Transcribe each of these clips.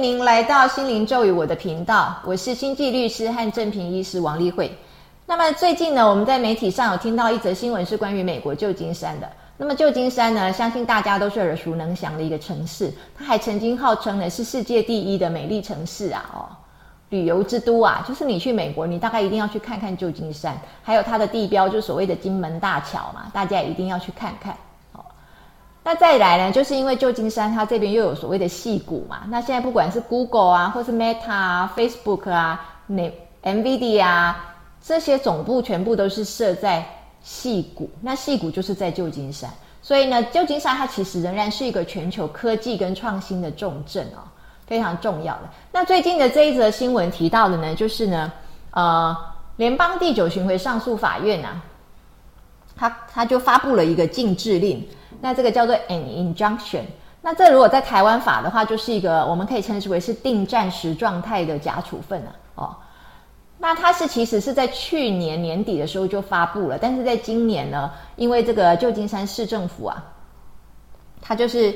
迎您来到心灵咒语我的频道，我是星际律师和正平医师王丽慧。那么最近呢，我们在媒体上有听到一则新闻，是关于美国旧金山的。那么旧金山呢，相信大家都是耳熟能详的一个城市，它还曾经号称呢是世界第一的美丽城市啊，哦，旅游之都啊，就是你去美国，你大概一定要去看看旧金山，还有它的地标，就所谓的金门大桥嘛，大家一定要去看看。那再来呢，就是因为旧金山它这边又有所谓的戏谷嘛，那现在不管是 Google 啊，或是 Meta 啊、Facebook 啊、那 NVIDIA 啊，这些总部全部都是设在戏谷。那戏谷就是在旧金山，所以呢，旧金山它其实仍然是一个全球科技跟创新的重镇哦，非常重要的。那最近的这一则新闻提到的呢，就是呢，呃，联邦第九巡回上诉法院啊，他他就发布了一个禁制令。那这个叫做 an injunction，那这如果在台湾法的话，就是一个我们可以称之为是定暂时状态的假处分啊。哦，那它是其实是在去年年底的时候就发布了，但是在今年呢，因为这个旧金山市政府啊，他就是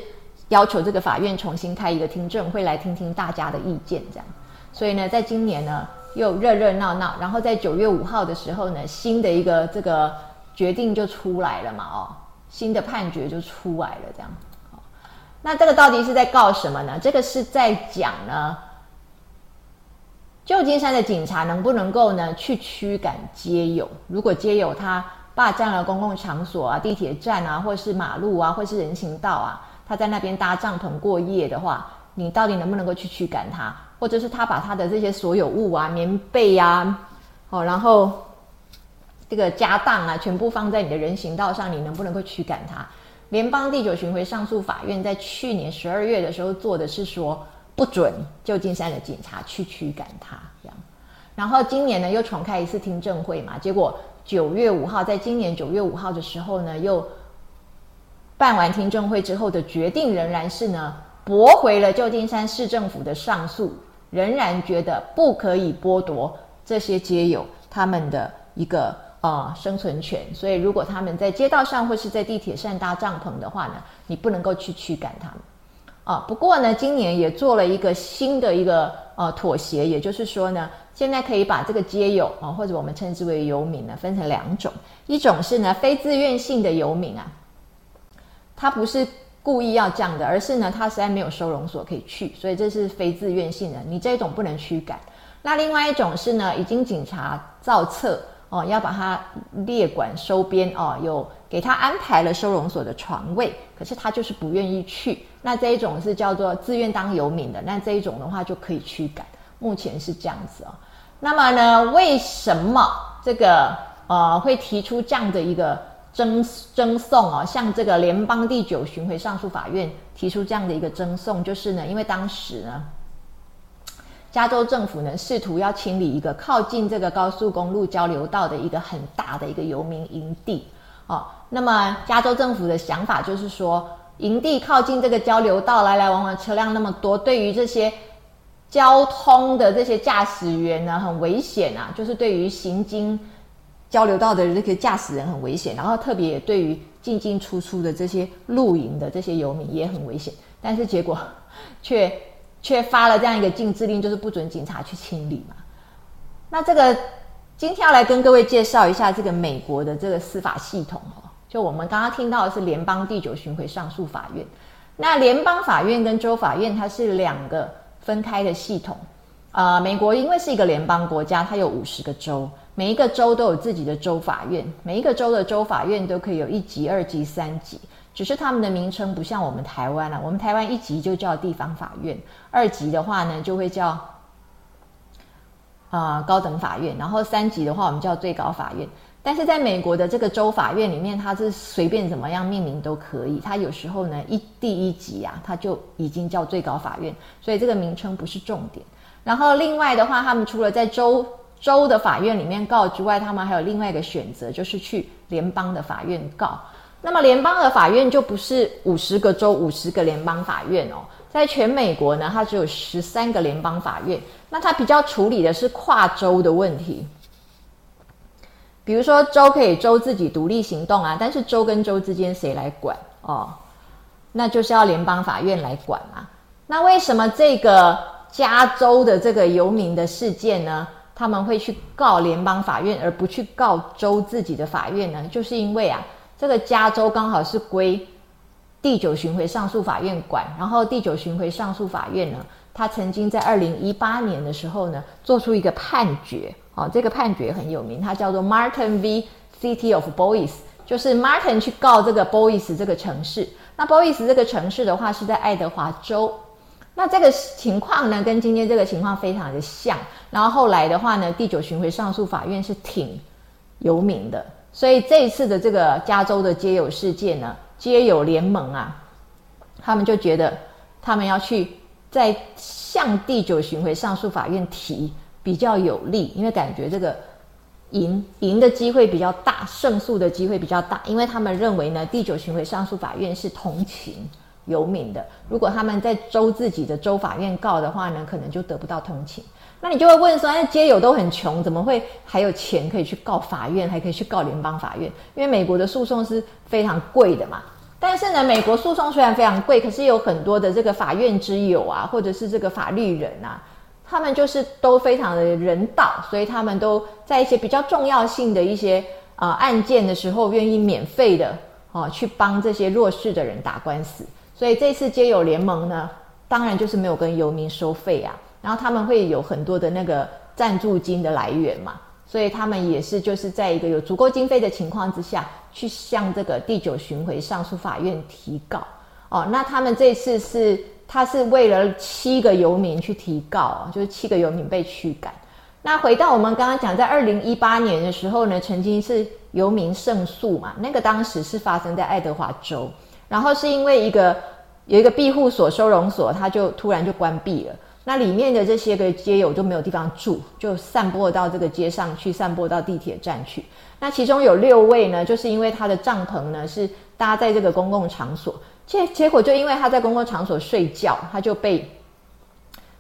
要求这个法院重新开一个听证会来听听大家的意见，这样，所以呢，在今年呢又热热闹闹，然后在九月五号的时候呢，新的一个这个决定就出来了嘛，哦。新的判决就出来了，这样。那这个到底是在告什么呢？这个是在讲呢，旧金山的警察能不能够呢去驱赶街友？如果街友他霸占了公共场所啊、地铁站啊，或是马路啊，或是人行道啊，他在那边搭帐篷过夜的话，你到底能不能够去驱赶他？或者是他把他的这些所有物啊、棉被呀，哦，然后。这个家当啊，全部放在你的人行道上，你能不能够驱赶他？联邦第九巡回上诉法院在去年十二月的时候做的是说，不准旧金山的警察去驱赶他，这样。然后今年呢，又重开一次听证会嘛，结果九月五号，在今年九月五号的时候呢，又办完听证会之后的决定，仍然是呢，驳回了旧金山市政府的上诉，仍然觉得不可以剥夺这些街友他们的一个。啊，生存权。所以，如果他们在街道上或是在地铁上搭帐篷的话呢，你不能够去驱赶他们。啊，不过呢，今年也做了一个新的一个呃妥协，也就是说呢，现在可以把这个街友啊，或者我们称之为游民呢，分成两种。一种是呢非自愿性的游民啊，他不是故意要这样的，而是呢他实在没有收容所可以去，所以这是非自愿性的，你这种不能驱赶。那另外一种是呢，已经警察造册。哦，要把它列管收编哦，有给他安排了收容所的床位，可是他就是不愿意去。那这一种是叫做自愿当游民的，那这一种的话就可以驱赶。目前是这样子哦。那么呢，为什么这个呃会提出这样的一个征征送哦？向这个联邦第九巡回上诉法院提出这样的一个征送，就是呢，因为当时呢。加州政府呢，试图要清理一个靠近这个高速公路交流道的一个很大的一个游民营地哦。那么，加州政府的想法就是说，营地靠近这个交流道，来来往往车辆那么多，对于这些交通的这些驾驶员呢，很危险啊。就是对于行经交流道的这个驾驶人很危险，然后特别对于进进出出的这些露营的这些游民也很危险。但是结果却。却发了这样一个禁制令，就是不准警察去清理嘛。那这个今天要来跟各位介绍一下这个美国的这个司法系统哦。就我们刚刚听到的是联邦第九巡回上诉法院，那联邦法院跟州法院它是两个分开的系统。啊，美国因为是一个联邦国家，它有五十个州，每一个州都有自己的州法院，每一个州的州法院都可以有一级、二级、三级。只是他们的名称不像我们台湾了，我们台湾一级就叫地方法院，二级的话呢就会叫啊高等法院，然后三级的话我们叫最高法院。但是在美国的这个州法院里面，它是随便怎么样命名都可以，它有时候呢一第一级啊，它就已经叫最高法院，所以这个名称不是重点。然后另外的话，他们除了在州州的法院里面告之外，他们还有另外一个选择，就是去联邦的法院告。那么联邦的法院就不是五十个州五十个联邦法院哦，在全美国呢，它只有十三个联邦法院。那它比较处理的是跨州的问题，比如说州可以州自己独立行动啊，但是州跟州之间谁来管哦？那就是要联邦法院来管嘛。那为什么这个加州的这个游民的事件呢，他们会去告联邦法院，而不去告州自己的法院呢？就是因为啊，这个加州刚好是归第九巡回上诉法院管，然后第九巡回上诉法院呢，他曾经在二零一八年的时候呢，做出一个判决，哦，这个判决很有名，它叫做 Martin v City of Boise，就是 Martin 去告这个 Boise 这个城市，那 Boise 这个城市的话是在爱德华州。那这个情况呢，跟今天这个情况非常的像。然后后来的话呢，第九巡回上诉法院是挺有名的，所以这一次的这个加州的街友事件呢，街友联盟啊，他们就觉得他们要去在向第九巡回上诉法院提比较有利，因为感觉这个赢赢的机会比较大，胜诉的机会比较大，因为他们认为呢，第九巡回上诉法院是同情。游民的，如果他们在州自己的州法院告的话呢，可能就得不到同情。那你就会问说，那街友都很穷，怎么会还有钱可以去告法院，还可以去告联邦法院？因为美国的诉讼是非常贵的嘛。但是呢，美国诉讼虽然非常贵，可是有很多的这个法院之友啊，或者是这个法律人啊，他们就是都非常的人道，所以他们都在一些比较重要性的一些啊案件的时候，愿意免费的哦去帮这些弱势的人打官司。所以这次街友联盟呢，当然就是没有跟游民收费啊，然后他们会有很多的那个赞助金的来源嘛，所以他们也是就是在一个有足够经费的情况之下去向这个第九巡回上诉法院提告哦。那他们这次是他是为了七个游民去提告，就是七个游民被驱赶。那回到我们刚刚讲，在二零一八年的时候呢，曾经是游民胜诉嘛，那个当时是发生在爱德华州。然后是因为一个有一个庇护所收容所，它就突然就关闭了。那里面的这些个街友都没有地方住，就散播到这个街上去，散播到地铁站去。那其中有六位呢，就是因为他的帐篷呢是搭在这个公共场所，结结果就因为他在公共场所睡觉，他就被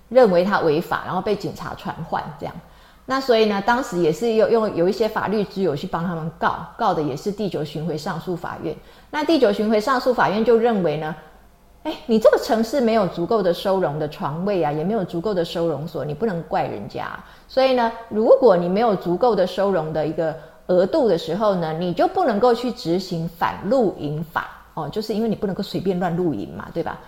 认为他违法，然后被警察传唤这样。那所以呢，当时也是有用有一些法律之友去帮他们告，告的也是第九巡回上诉法院。那第九巡回上诉法院就认为呢，哎，你这个城市没有足够的收容的床位啊，也没有足够的收容所，你不能怪人家。所以呢，如果你没有足够的收容的一个额度的时候呢，你就不能够去执行反露营法哦，就是因为你不能够随便乱露营嘛，对吧？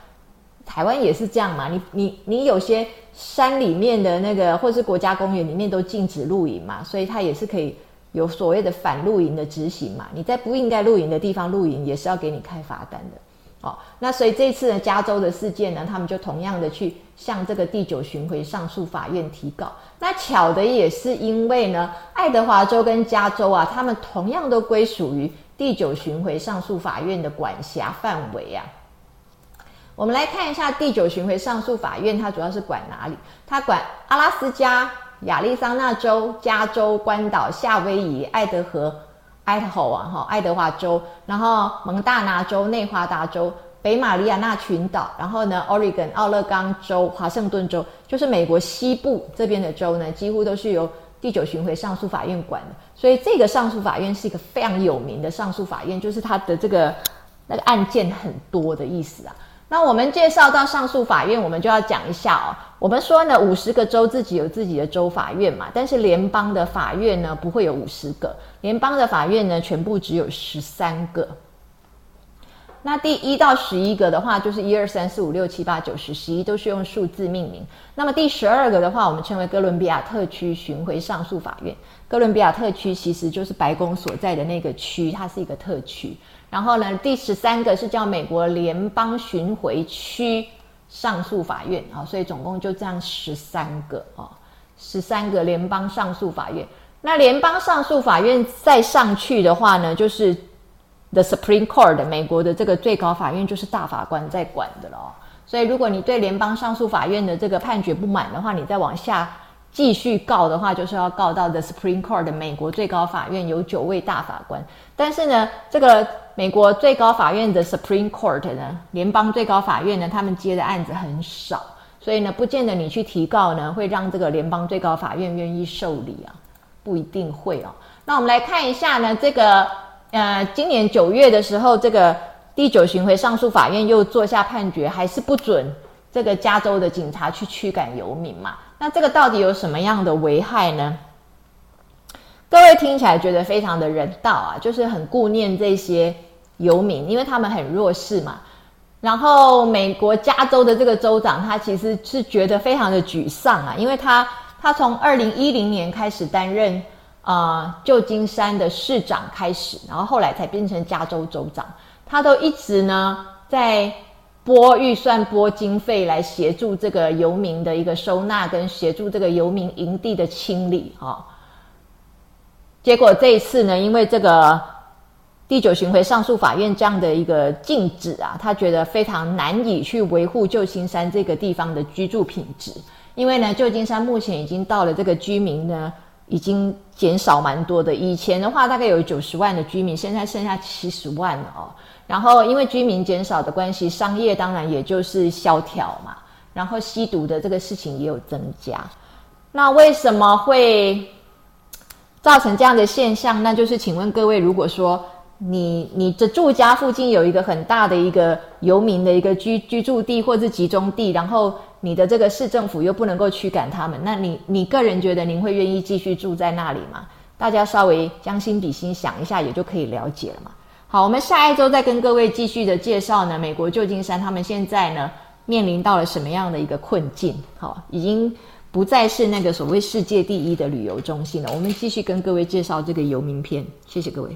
台湾也是这样嘛，你你你有些山里面的那个，或是国家公园里面都禁止露营嘛，所以它也是可以有所谓的反露营的执行嘛。你在不应该露营的地方露营，也是要给你开罚单的。那所以这次呢，加州的事件呢，他们就同样的去向这个第九巡回上诉法院提告。那巧的也是因为呢，爱德华州跟加州啊，他们同样都归属于第九巡回上诉法院的管辖范围啊。我们来看一下第九巡回上诉法院，它主要是管哪里？它管阿拉斯加、亚利桑那州、加州、关岛、夏威夷、爱德和、爱德华啊，哈，爱德华州，然后蒙大拿州、内华达州、北马里亚纳群岛，然后呢，Oregon 奥勒冈州、华盛顿州，就是美国西部这边的州呢，几乎都是由第九巡回上诉法院管的。所以这个上诉法院是一个非常有名的上诉法院，就是它的这个那个案件很多的意思啊。那我们介绍到上诉法院，我们就要讲一下哦。我们说呢，五十个州自己有自己的州法院嘛，但是联邦的法院呢不会有五十个，联邦的法院呢全部只有十三个。那第一到十一个的话，就是一二三四五六七八九十十一都是用数字命名。那么第十二个的话，我们称为哥伦比亚特区巡回上诉法院。哥伦比亚特区其实就是白宫所在的那个区，它是一个特区。然后呢，第十三个是叫美国联邦巡回区上诉法院啊，所以总共就这样十三个啊，十三个联邦上诉法院。那联邦上诉法院再上去的话呢，就是 The Supreme Court 美国的这个最高法院，就是大法官在管的了。所以如果你对联邦上诉法院的这个判决不满的话，你再往下。继续告的话，就是要告到 The Supreme Court 的美国最高法院有九位大法官。但是呢，这个美国最高法院的 Supreme Court 呢，联邦最高法院呢，他们接的案子很少，所以呢，不见得你去提告呢，会让这个联邦最高法院愿意受理啊，不一定会哦。那我们来看一下呢，这个呃，今年九月的时候，这个第九巡回上诉法院又做下判决，还是不准。这个加州的警察去驱赶游民嘛。那这个到底有什么样的危害呢？各位听起来觉得非常的人道啊，就是很顾念这些游民，因为他们很弱势嘛。然后美国加州的这个州长，他其实是觉得非常的沮丧啊，因为他他从二零一零年开始担任啊旧金山的市长开始，然后后来才变成加州州长，他都一直呢在拨预算、拨经费来协助这个游民的一个收纳，跟协助这个游民营地的清理哈。结果这一次呢，因为这个。第九巡回上诉法院这样的一个禁止啊，他觉得非常难以去维护旧金山这个地方的居住品质，因为呢，旧金山目前已经到了这个居民呢已经减少蛮多的。以前的话大概有九十万的居民，现在剩下七十万了哦。然后因为居民减少的关系，商业当然也就是萧条嘛。然后吸毒的这个事情也有增加。那为什么会造成这样的现象？那就是请问各位，如果说。你你的住家附近有一个很大的一个游民的一个居居住地或是集中地，然后你的这个市政府又不能够驱赶他们，那你你个人觉得您会愿意继续住在那里吗？大家稍微将心比心想一下，也就可以了解了嘛。好，我们下一周再跟各位继续的介绍呢，美国旧金山他们现在呢面临到了什么样的一个困境？好，已经不再是那个所谓世界第一的旅游中心了。我们继续跟各位介绍这个游民篇，谢谢各位。